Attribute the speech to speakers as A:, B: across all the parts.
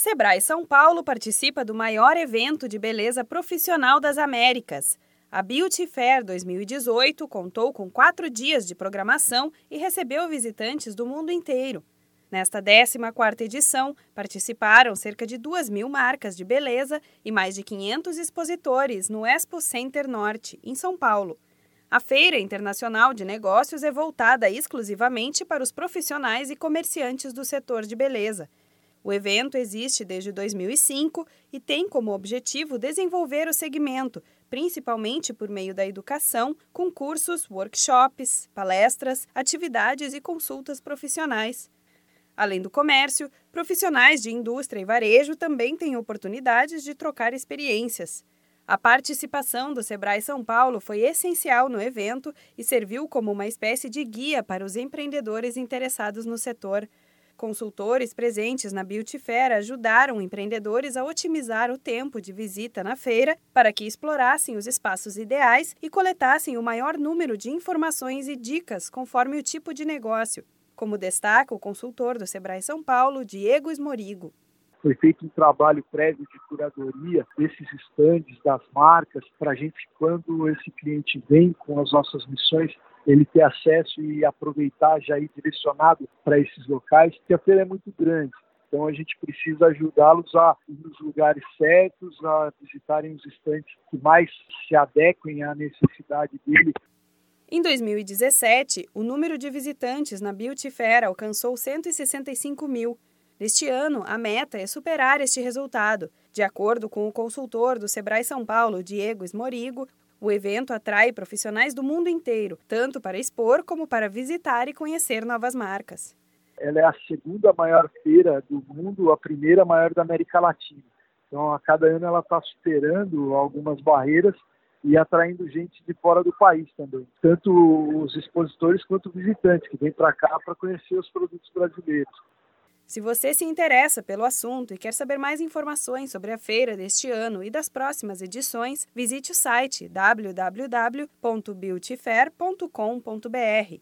A: Sebrae São Paulo participa do maior evento de beleza profissional das Américas. A Beauty Fair 2018 contou com quatro dias de programação e recebeu visitantes do mundo inteiro. Nesta 14ª edição, participaram cerca de 2 mil marcas de beleza e mais de 500 expositores no Expo Center Norte, em São Paulo. A Feira Internacional de Negócios é voltada exclusivamente para os profissionais e comerciantes do setor de beleza o evento existe desde 2005 e tem como objetivo desenvolver o segmento, principalmente por meio da educação, com cursos, workshops, palestras, atividades e consultas profissionais. Além do comércio, profissionais de indústria e varejo também têm oportunidades de trocar experiências. A participação do Sebrae São Paulo foi essencial no evento e serviu como uma espécie de guia para os empreendedores interessados no setor. Consultores presentes na Beauty Fair ajudaram empreendedores a otimizar o tempo de visita na feira para que explorassem os espaços ideais e coletassem o maior número de informações e dicas conforme o tipo de negócio, como destaca o consultor do Sebrae São Paulo, Diego Esmorigo.
B: Foi feito um trabalho prévio de curadoria desses estandes, das marcas, para a gente, quando esse cliente vem com as nossas missões, ele ter acesso e aproveitar já ir direcionado para esses locais, porque a feira é muito grande. Então a gente precisa ajudá-los a ir nos lugares certos, a visitarem os estantes que mais se adequem à necessidade dele.
A: Em 2017, o número de visitantes na Beauty Fair alcançou 165 mil. Neste ano, a meta é superar este resultado. De acordo com o consultor do Sebrae São Paulo, Diego Esmorigo, o evento atrai profissionais do mundo inteiro, tanto para expor como para visitar e conhecer novas marcas.
B: Ela é a segunda maior feira do mundo, a primeira maior da América Latina. Então, a cada ano ela está superando algumas barreiras e atraindo gente de fora do país também. Tanto os expositores quanto visitantes que vêm para cá para conhecer os produtos brasileiros.
A: Se você se interessa pelo assunto e quer saber mais informações sobre a feira deste ano e das próximas edições, visite o site www.beautyfair.com.br.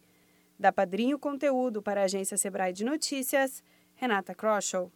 A: Da Padrinho Conteúdo para a agência Sebrae de Notícias, Renata Kroschel.